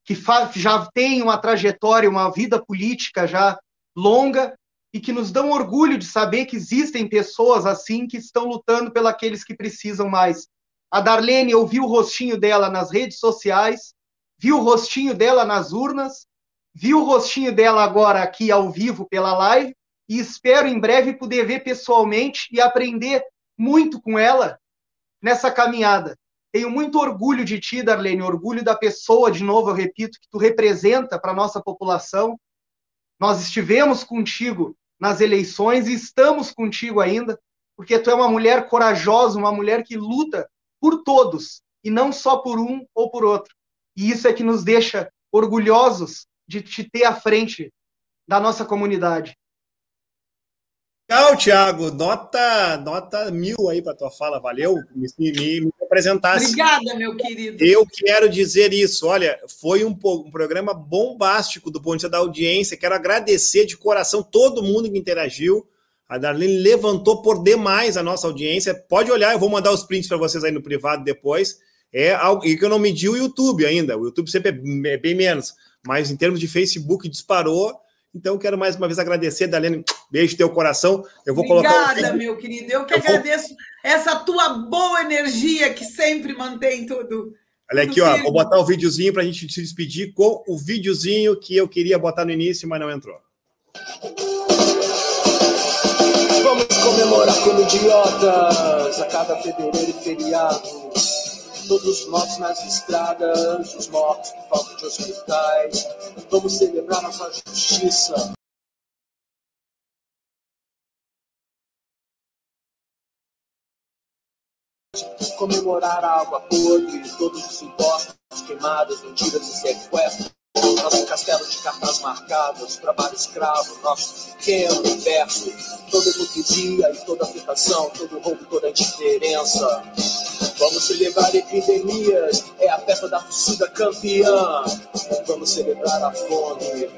que já têm uma trajetória, uma vida política já longa e que nos dão orgulho de saber que existem pessoas assim que estão lutando pelos que precisam mais. A Darlene, eu vi o rostinho dela nas redes sociais, vi o rostinho dela nas urnas, vi o rostinho dela agora aqui ao vivo pela live e espero em breve poder ver pessoalmente e aprender muito com ela nessa caminhada. Tenho muito orgulho de ti, Darlene, orgulho da pessoa, de novo, eu repito, que tu representa para a nossa população. Nós estivemos contigo nas eleições e estamos contigo ainda, porque tu é uma mulher corajosa, uma mulher que luta por todos e não só por um ou por outro. E isso é que nos deixa orgulhosos de te ter à frente da nossa comunidade. Legal, Thiago. Nota, nota mil aí para tua fala. Valeu. Me, me, me apresentasse. Obrigada, meu querido. Eu quero dizer isso. Olha, foi um, um programa bombástico do ponto de vista da audiência. Quero agradecer de coração todo mundo que interagiu. A Darlene levantou por demais a nossa audiência. Pode olhar, eu vou mandar os prints para vocês aí no privado depois. É algo que eu não medi o YouTube ainda. O YouTube sempre é, é bem menos. Mas em termos de Facebook, disparou então, quero mais uma vez agradecer, Dalene. Beijo teu coração. Eu vou Obrigada, colocar. meu querido. Eu que eu agradeço vou... essa tua boa energia que sempre mantém tudo. Olha aqui, ó. Vou botar o um videozinho para a gente se despedir com o videozinho que eu queria botar no início, mas não entrou. Comemorar como idiotas a cada fevereiro e feriado todos mortos nas estradas, os mortos por falta de hospitais. Vamos celebrar nossa justiça. Comemorar a água podre, todos os impostos, queimadas, mentiras e sequestros. Nosso castelo de cartas marcadas, trabalho escravo, nosso pequeno universo. Toda hipocrisia e toda afetação, todo roubo, toda indiferença. Vamos celebrar epidemias, é a festa da torcida campeã. Vamos celebrar a fome,